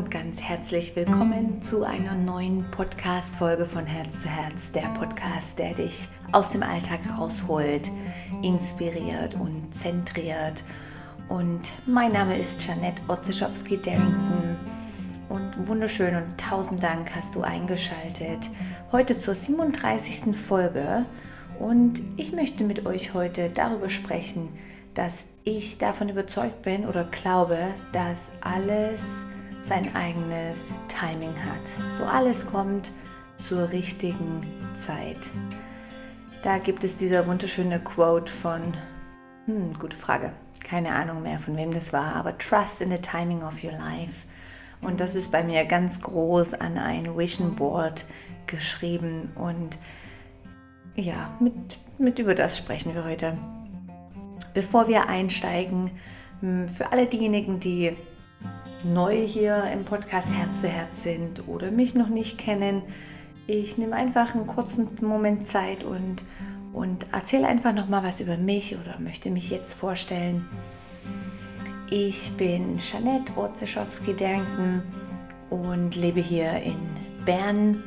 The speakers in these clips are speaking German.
und ganz herzlich willkommen zu einer neuen Podcast-Folge von Herz zu Herz, der Podcast, der dich aus dem Alltag rausholt, inspiriert und zentriert. Und mein Name ist Janette Otzischowski-Darrington und wunderschön und tausend Dank hast du eingeschaltet. Heute zur 37. Folge und ich möchte mit euch heute darüber sprechen, dass ich davon überzeugt bin oder glaube, dass alles sein eigenes Timing hat. So alles kommt zur richtigen Zeit. Da gibt es dieser wunderschöne Quote von, hm, gute Frage, keine Ahnung mehr von wem das war, aber Trust in the timing of your life. Und das ist bei mir ganz groß an ein Vision Board geschrieben. Und ja, mit, mit über das sprechen wir heute. Bevor wir einsteigen, hm, für alle diejenigen, die neu hier im Podcast Herz zu Herz sind oder mich noch nicht kennen, ich nehme einfach einen kurzen Moment Zeit und, und erzähle einfach noch mal was über mich oder möchte mich jetzt vorstellen. Ich bin Jeanette Orzeschowski-Darrington und lebe hier in Bern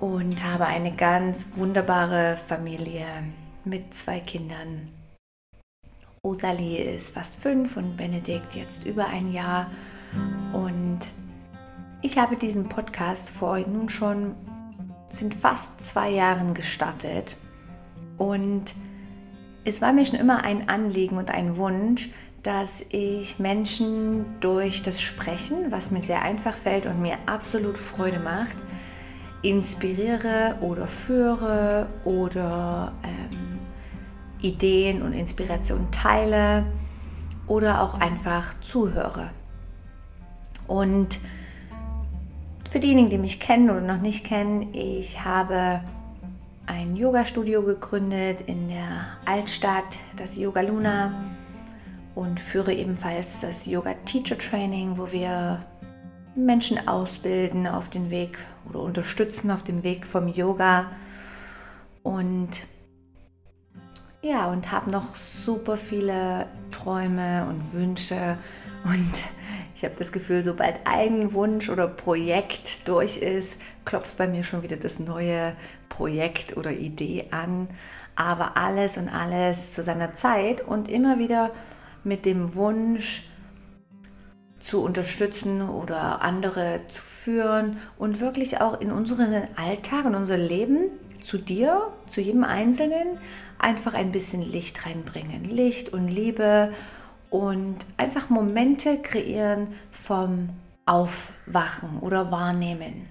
und habe eine ganz wunderbare Familie mit zwei Kindern Rosalie ist fast fünf und Benedikt jetzt über ein Jahr. Und ich habe diesen Podcast vor nun schon, sind fast zwei Jahren gestartet. Und es war mir schon immer ein Anliegen und ein Wunsch, dass ich Menschen durch das Sprechen, was mir sehr einfach fällt und mir absolut Freude macht, inspiriere oder führe oder ähm, Ideen und Inspirationen teile oder auch einfach zuhöre. Und für diejenigen, die mich kennen oder noch nicht kennen, ich habe ein Yoga-Studio gegründet in der Altstadt, das Yoga Luna, und führe ebenfalls das Yoga Teacher Training, wo wir Menschen ausbilden auf den Weg oder unterstützen auf dem Weg vom Yoga. Und ja, und habe noch super viele Träume und Wünsche und ich habe das Gefühl, sobald ein Wunsch oder Projekt durch ist, klopft bei mir schon wieder das neue Projekt oder Idee an. Aber alles und alles zu seiner Zeit und immer wieder mit dem Wunsch zu unterstützen oder andere zu führen und wirklich auch in unseren Alltag, in unser Leben zu dir, zu jedem Einzelnen einfach ein bisschen Licht reinbringen. Licht und Liebe und einfach Momente kreieren vom Aufwachen oder Wahrnehmen.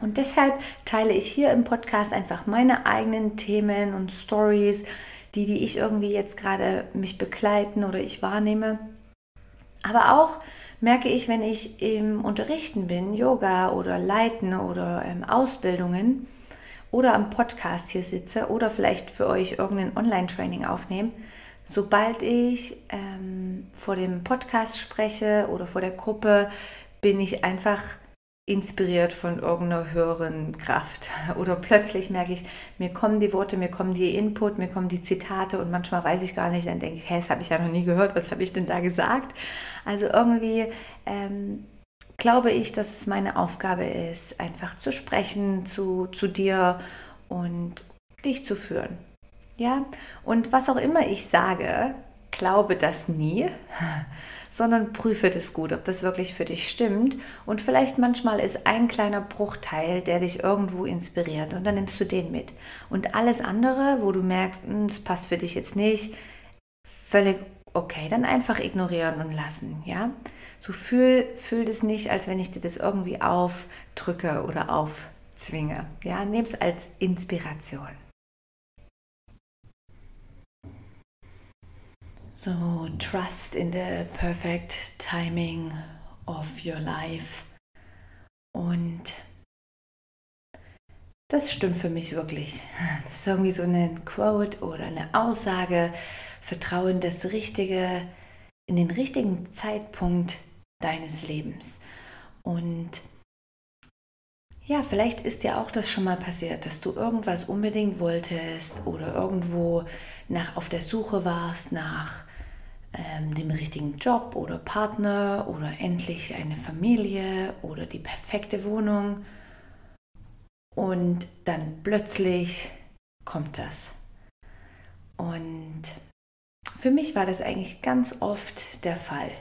Und deshalb teile ich hier im Podcast einfach meine eigenen Themen und Stories, die, die ich irgendwie jetzt gerade mich begleiten oder ich wahrnehme. Aber auch merke ich, wenn ich im Unterrichten bin, Yoga oder Leiten oder ähm, Ausbildungen, oder am Podcast hier sitze oder vielleicht für euch irgendein Online-Training aufnehme, sobald ich ähm, vor dem Podcast spreche oder vor der Gruppe, bin ich einfach inspiriert von irgendeiner höheren Kraft. Oder plötzlich merke ich, mir kommen die Worte, mir kommen die Input, mir kommen die Zitate und manchmal weiß ich gar nicht, dann denke ich, hä, das habe ich ja noch nie gehört, was habe ich denn da gesagt? Also irgendwie ähm, glaube ich, dass es meine Aufgabe ist, einfach zu sprechen zu, zu dir und dich zu führen. Ja, und was auch immer ich sage, glaube das nie, sondern prüfe das gut, ob das wirklich für dich stimmt. Und vielleicht manchmal ist ein kleiner Bruchteil, der dich irgendwo inspiriert und dann nimmst du den mit. Und alles andere, wo du merkst, hm, das passt für dich jetzt nicht, völlig okay, dann einfach ignorieren und lassen, ja. So fühl, fühl das nicht, als wenn ich dir das irgendwie aufdrücke oder aufzwinge. Ja, nimm es als Inspiration. So, trust in the perfect timing of your life. Und das stimmt für mich wirklich. Das ist irgendwie so eine Quote oder eine Aussage. Vertrauen das Richtige in den richtigen Zeitpunkt deines Lebens. Und ja, vielleicht ist dir auch das schon mal passiert, dass du irgendwas unbedingt wolltest oder irgendwo nach, auf der Suche warst nach ähm, dem richtigen Job oder Partner oder endlich eine Familie oder die perfekte Wohnung. Und dann plötzlich kommt das. Und für mich war das eigentlich ganz oft der Fall.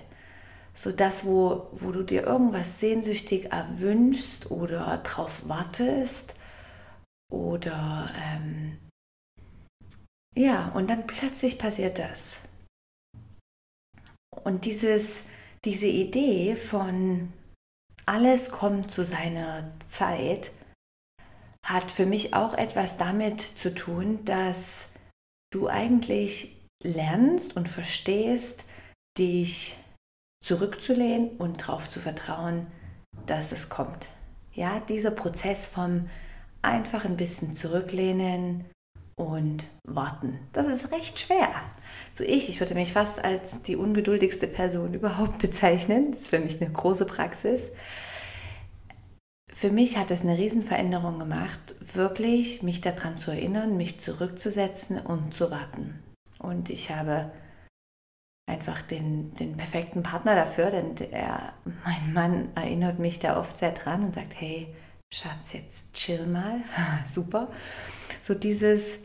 So das, wo, wo du dir irgendwas sehnsüchtig erwünschst oder drauf wartest oder ähm, ja, und dann plötzlich passiert das. Und dieses, diese Idee von alles kommt zu seiner Zeit hat für mich auch etwas damit zu tun, dass du eigentlich lernst und verstehst, dich zurückzulehnen und darauf zu vertrauen, dass es kommt. Ja, dieser Prozess vom einfach ein bisschen zurücklehnen und warten. Das ist recht schwer. So ich, ich würde mich fast als die ungeduldigste Person überhaupt bezeichnen. Das ist für mich eine große Praxis. Für mich hat es eine Riesenveränderung gemacht, wirklich mich daran zu erinnern, mich zurückzusetzen und zu warten. Und ich habe einfach den, den perfekten Partner dafür, denn er, mein Mann erinnert mich da oft sehr dran und sagt, hey, Schatz, jetzt chill mal. Super. So dieses,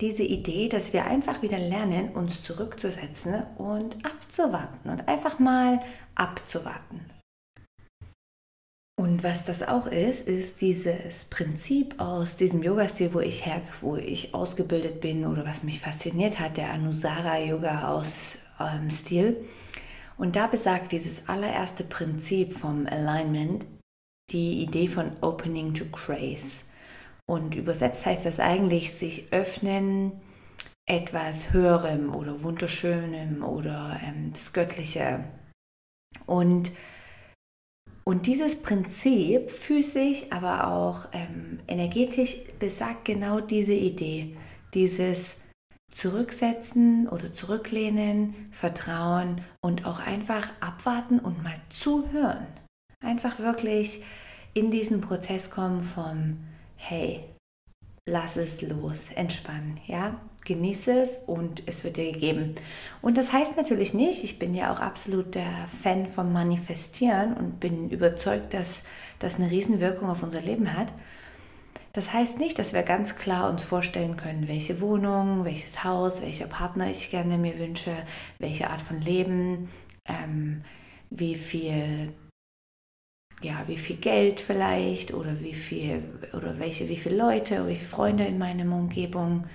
diese Idee, dass wir einfach wieder lernen, uns zurückzusetzen und abzuwarten und einfach mal abzuwarten. Und was das auch ist, ist dieses Prinzip aus diesem Yoga-Stil, wo ich her, wo ich ausgebildet bin oder was mich fasziniert hat, der Anusara Yoga aus ähm, Stil. Und da besagt dieses allererste Prinzip vom Alignment die Idee von Opening to Grace. Und übersetzt heißt das eigentlich sich öffnen etwas Höherem oder Wunderschönem oder ähm, das Göttliche. Und, und dieses Prinzip physisch, aber auch ähm, energetisch besagt genau diese Idee, dieses Zurücksetzen oder Zurücklehnen, Vertrauen und auch einfach abwarten und mal zuhören. Einfach wirklich in diesen Prozess kommen vom Hey, lass es los, entspannen, ja, genieße es und es wird dir gegeben. Und das heißt natürlich nicht, ich bin ja auch absolut der Fan vom Manifestieren und bin überzeugt, dass das eine Riesenwirkung auf unser Leben hat. Das heißt nicht, dass wir ganz klar uns vorstellen können, welche Wohnung, welches Haus, welcher Partner ich gerne mir wünsche, welche Art von Leben, ähm, wie viel ja, wie viel Geld vielleicht oder wie viel oder welche, wie viele Leute oder wie viele Freunde in meiner Umgebung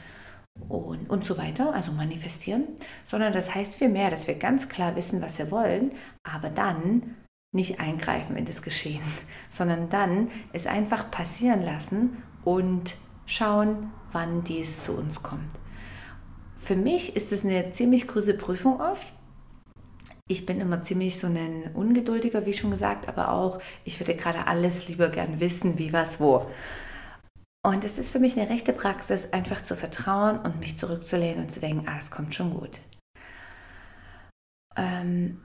und, und so weiter, also manifestieren, sondern das heißt vielmehr, dass wir ganz klar wissen, was wir wollen, aber dann nicht eingreifen in das Geschehen, sondern dann es einfach passieren lassen und schauen, wann dies zu uns kommt. Für mich ist es eine ziemlich große Prüfung oft, ich bin immer ziemlich so ein Ungeduldiger, wie schon gesagt, aber auch, ich würde gerade alles lieber gern wissen, wie was wo. Und es ist für mich eine rechte Praxis, einfach zu vertrauen und mich zurückzulehnen und zu denken, ah, kommt schon gut. Ähm,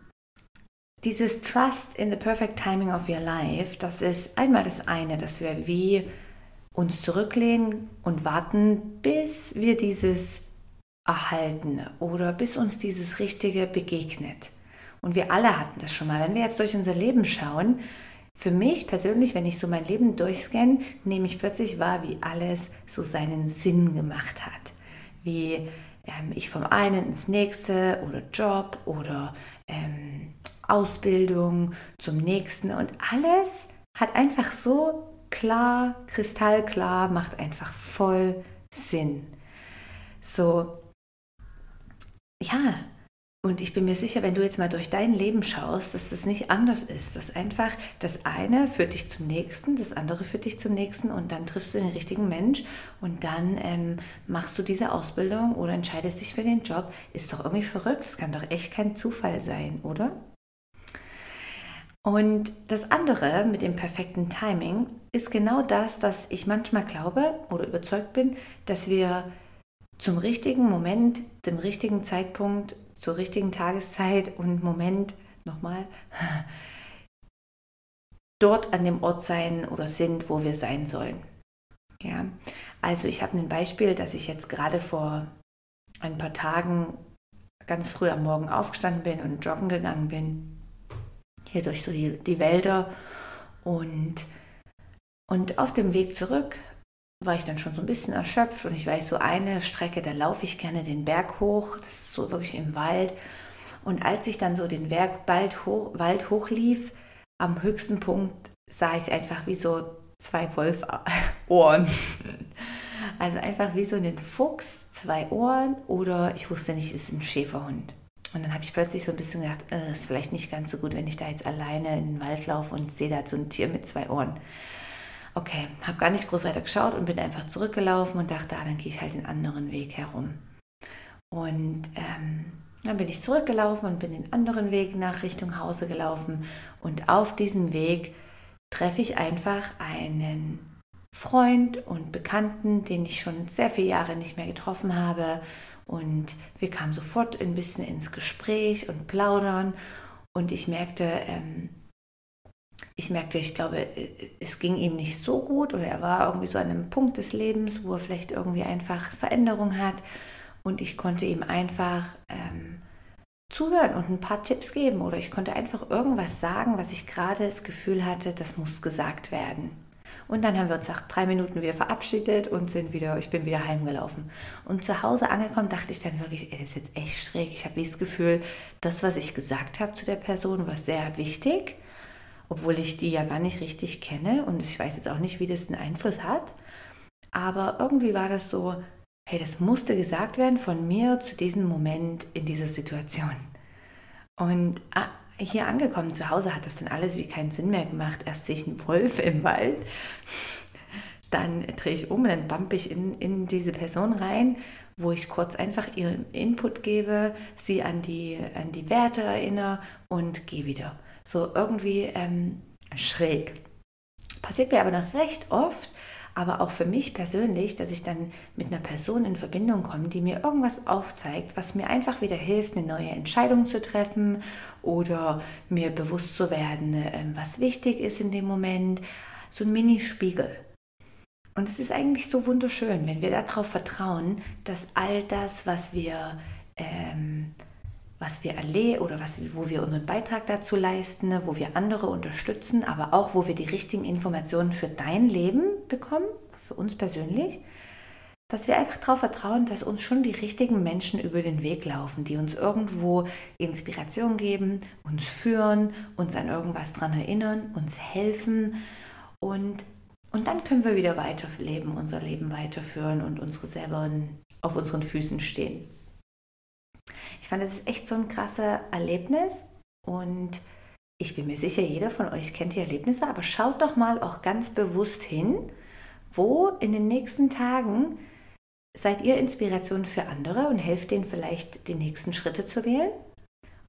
dieses Trust in the perfect timing of your life, das ist einmal das eine, dass wir wie uns zurücklehnen und warten, bis wir dieses erhalten oder bis uns dieses Richtige begegnet. Und wir alle hatten das schon mal. Wenn wir jetzt durch unser Leben schauen, für mich persönlich, wenn ich so mein Leben durchscanne, nehme ich plötzlich wahr, wie alles so seinen Sinn gemacht hat. Wie ähm, ich vom einen ins nächste oder Job oder ähm, Ausbildung zum nächsten und alles hat einfach so klar, kristallklar, macht einfach voll Sinn. So, ja, und ich bin mir sicher, wenn du jetzt mal durch dein Leben schaust, dass das nicht anders ist. Dass einfach das eine führt dich zum nächsten, das andere führt dich zum nächsten und dann triffst du den richtigen Mensch und dann ähm, machst du diese Ausbildung oder entscheidest dich für den Job. Ist doch irgendwie verrückt. Das kann doch echt kein Zufall sein, oder? Und das andere mit dem perfekten Timing ist genau das, dass ich manchmal glaube oder überzeugt bin, dass wir zum richtigen Moment, dem richtigen Zeitpunkt zur richtigen Tageszeit und Moment nochmal dort an dem Ort sein oder sind, wo wir sein sollen. Ja, also ich habe ein Beispiel, dass ich jetzt gerade vor ein paar Tagen ganz früh am Morgen aufgestanden bin und joggen gegangen bin. Hier durch so die, die Wälder. Und, und auf dem Weg zurück war ich dann schon so ein bisschen erschöpft und ich weiß, so eine Strecke, da laufe ich gerne den Berg hoch, das ist so wirklich im Wald. Und als ich dann so den Berg bald hoch, Wald hochlief, am höchsten Punkt sah ich einfach wie so zwei Wolfohren. Also einfach wie so ein Fuchs, zwei Ohren oder ich wusste nicht, es ist ein Schäferhund. Und dann habe ich plötzlich so ein bisschen gedacht, äh, ist vielleicht nicht ganz so gut, wenn ich da jetzt alleine in den Wald laufe und sehe da so ein Tier mit zwei Ohren. Okay, habe gar nicht groß weiter geschaut und bin einfach zurückgelaufen und dachte, ah, dann gehe ich halt den anderen Weg herum. Und ähm, dann bin ich zurückgelaufen und bin den anderen Weg nach Richtung Hause gelaufen. Und auf diesem Weg treffe ich einfach einen Freund und Bekannten, den ich schon sehr viele Jahre nicht mehr getroffen habe. Und wir kamen sofort ein bisschen ins Gespräch und plaudern. Und ich merkte, ähm, ich merkte, ich glaube, es ging ihm nicht so gut oder er war irgendwie so an einem Punkt des Lebens, wo er vielleicht irgendwie einfach Veränderung hat. Und ich konnte ihm einfach ähm, zuhören und ein paar Tipps geben oder ich konnte einfach irgendwas sagen, was ich gerade das Gefühl hatte, das muss gesagt werden. Und dann haben wir uns nach drei Minuten wieder verabschiedet und sind wieder, ich bin wieder heimgelaufen. Und zu Hause angekommen, dachte ich dann wirklich, ey, das ist jetzt echt schräg. Ich habe das Gefühl, das, was ich gesagt habe zu der Person, war sehr wichtig, obwohl ich die ja gar nicht richtig kenne und ich weiß jetzt auch nicht, wie das einen Einfluss hat. Aber irgendwie war das so, hey, das musste gesagt werden von mir zu diesem Moment in dieser Situation. Und ah, hier angekommen zu Hause hat das dann alles wie keinen Sinn mehr gemacht. Erst sehe ich einen Wolf im Wald, dann drehe ich um, dann bump ich in, in diese Person rein, wo ich kurz einfach ihren Input gebe, sie an die, an die Werte erinnere und gehe wieder. So irgendwie ähm, schräg. Passiert mir aber noch recht oft, aber auch für mich persönlich, dass ich dann mit einer Person in Verbindung komme, die mir irgendwas aufzeigt, was mir einfach wieder hilft, eine neue Entscheidung zu treffen oder mir bewusst zu werden, ähm, was wichtig ist in dem Moment. So ein Mini-Spiegel. Und es ist eigentlich so wunderschön, wenn wir darauf vertrauen, dass all das, was wir ähm, was wir erleben oder was, wo wir unseren Beitrag dazu leisten, wo wir andere unterstützen, aber auch wo wir die richtigen Informationen für dein Leben bekommen, für uns persönlich, dass wir einfach darauf vertrauen, dass uns schon die richtigen Menschen über den Weg laufen, die uns irgendwo Inspiration geben, uns führen, uns an irgendwas dran erinnern, uns helfen und, und dann können wir wieder weiterleben, unser Leben weiterführen und unsere selber auf unseren Füßen stehen. Ich fand das echt so ein krasses Erlebnis und ich bin mir sicher, jeder von euch kennt die Erlebnisse, aber schaut doch mal auch ganz bewusst hin, wo in den nächsten Tagen seid ihr Inspiration für andere und helft denen vielleicht die nächsten Schritte zu wählen?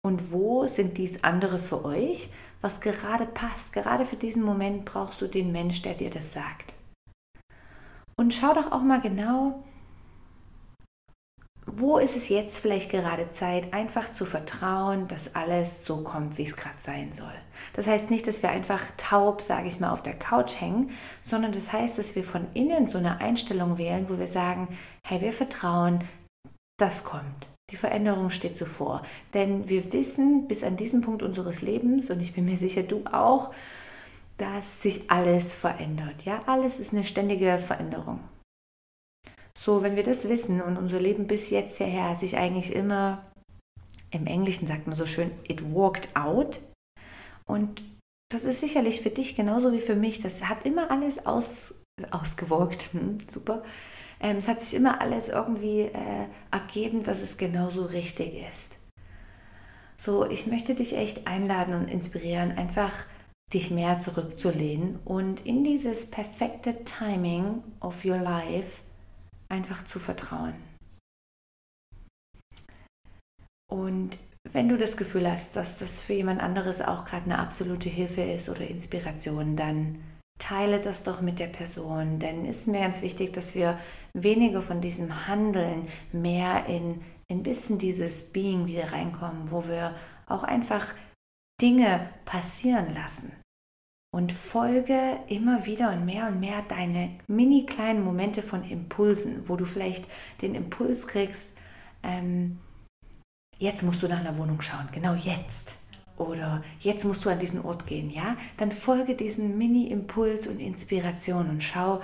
Und wo sind dies andere für euch, was gerade passt? Gerade für diesen Moment brauchst du den Mensch, der dir das sagt. Und schau doch auch mal genau, wo ist es jetzt vielleicht gerade Zeit, einfach zu vertrauen, dass alles so kommt, wie es gerade sein soll. Das heißt nicht, dass wir einfach taub, sage ich mal, auf der Couch hängen, sondern das heißt, dass wir von innen so eine Einstellung wählen, wo wir sagen, hey, wir vertrauen, das kommt. Die Veränderung steht zuvor. Denn wir wissen bis an diesem Punkt unseres Lebens, und ich bin mir sicher, du auch, dass sich alles verändert. Ja, alles ist eine ständige Veränderung. So, wenn wir das wissen und unser Leben bis jetzt hierher sich eigentlich immer, im Englischen sagt man so schön, it walked out. Und das ist sicherlich für dich genauso wie für mich. Das hat immer alles aus, ausgewirkt. Hm, super. Ähm, es hat sich immer alles irgendwie äh, ergeben, dass es genauso richtig ist. So, ich möchte dich echt einladen und inspirieren, einfach dich mehr zurückzulehnen und in dieses perfekte Timing of your life einfach zu vertrauen. Und wenn du das Gefühl hast, dass das für jemand anderes auch gerade eine absolute Hilfe ist oder Inspiration, dann teile das doch mit der Person. Denn es ist mir ganz wichtig, dass wir weniger von diesem Handeln mehr in ein bisschen dieses Being wieder reinkommen, wo wir auch einfach Dinge passieren lassen und folge immer wieder und mehr und mehr deine mini kleinen Momente von Impulsen, wo du vielleicht den Impuls kriegst, ähm, jetzt musst du nach einer Wohnung schauen, genau jetzt. Oder jetzt musst du an diesen Ort gehen, ja? Dann folge diesem Mini-Impuls und Inspiration und schau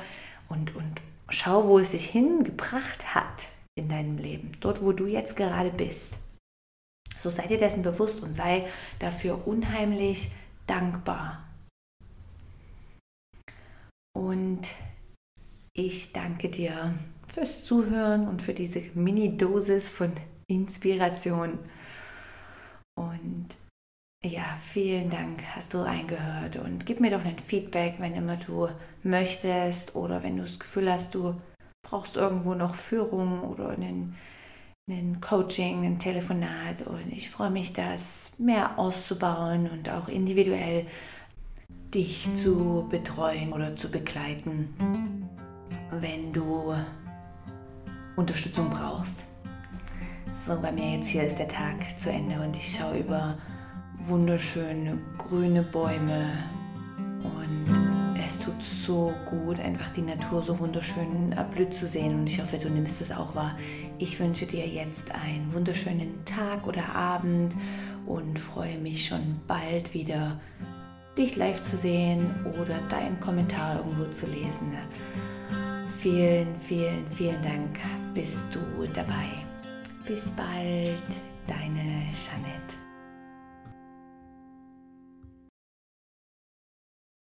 und, und schau, wo es dich hingebracht hat in deinem Leben, dort, wo du jetzt gerade bist. So sei dir dessen bewusst und sei dafür unheimlich dankbar. Und ich danke dir fürs Zuhören und für diese Mini-Dosis von Inspiration. Und ja, vielen Dank, hast du eingehört und gib mir doch ein Feedback, wenn immer du möchtest oder wenn du das Gefühl hast, du brauchst irgendwo noch Führung oder einen, einen Coaching, ein Telefonat und ich freue mich, das mehr auszubauen und auch individuell dich zu betreuen oder zu begleiten, wenn du Unterstützung brauchst. So, bei mir jetzt hier ist der Tag zu Ende und ich schaue über wunderschöne grüne Bäume und es tut so gut, einfach die Natur so wunderschön erblüht zu sehen und ich hoffe, du nimmst es auch wahr. Ich wünsche dir jetzt einen wunderschönen Tag oder Abend und freue mich schon bald wieder, dich live zu sehen oder deinen Kommentar irgendwo zu lesen. Vielen, vielen, vielen Dank, bist du dabei. Bis bald, deine Jeanette.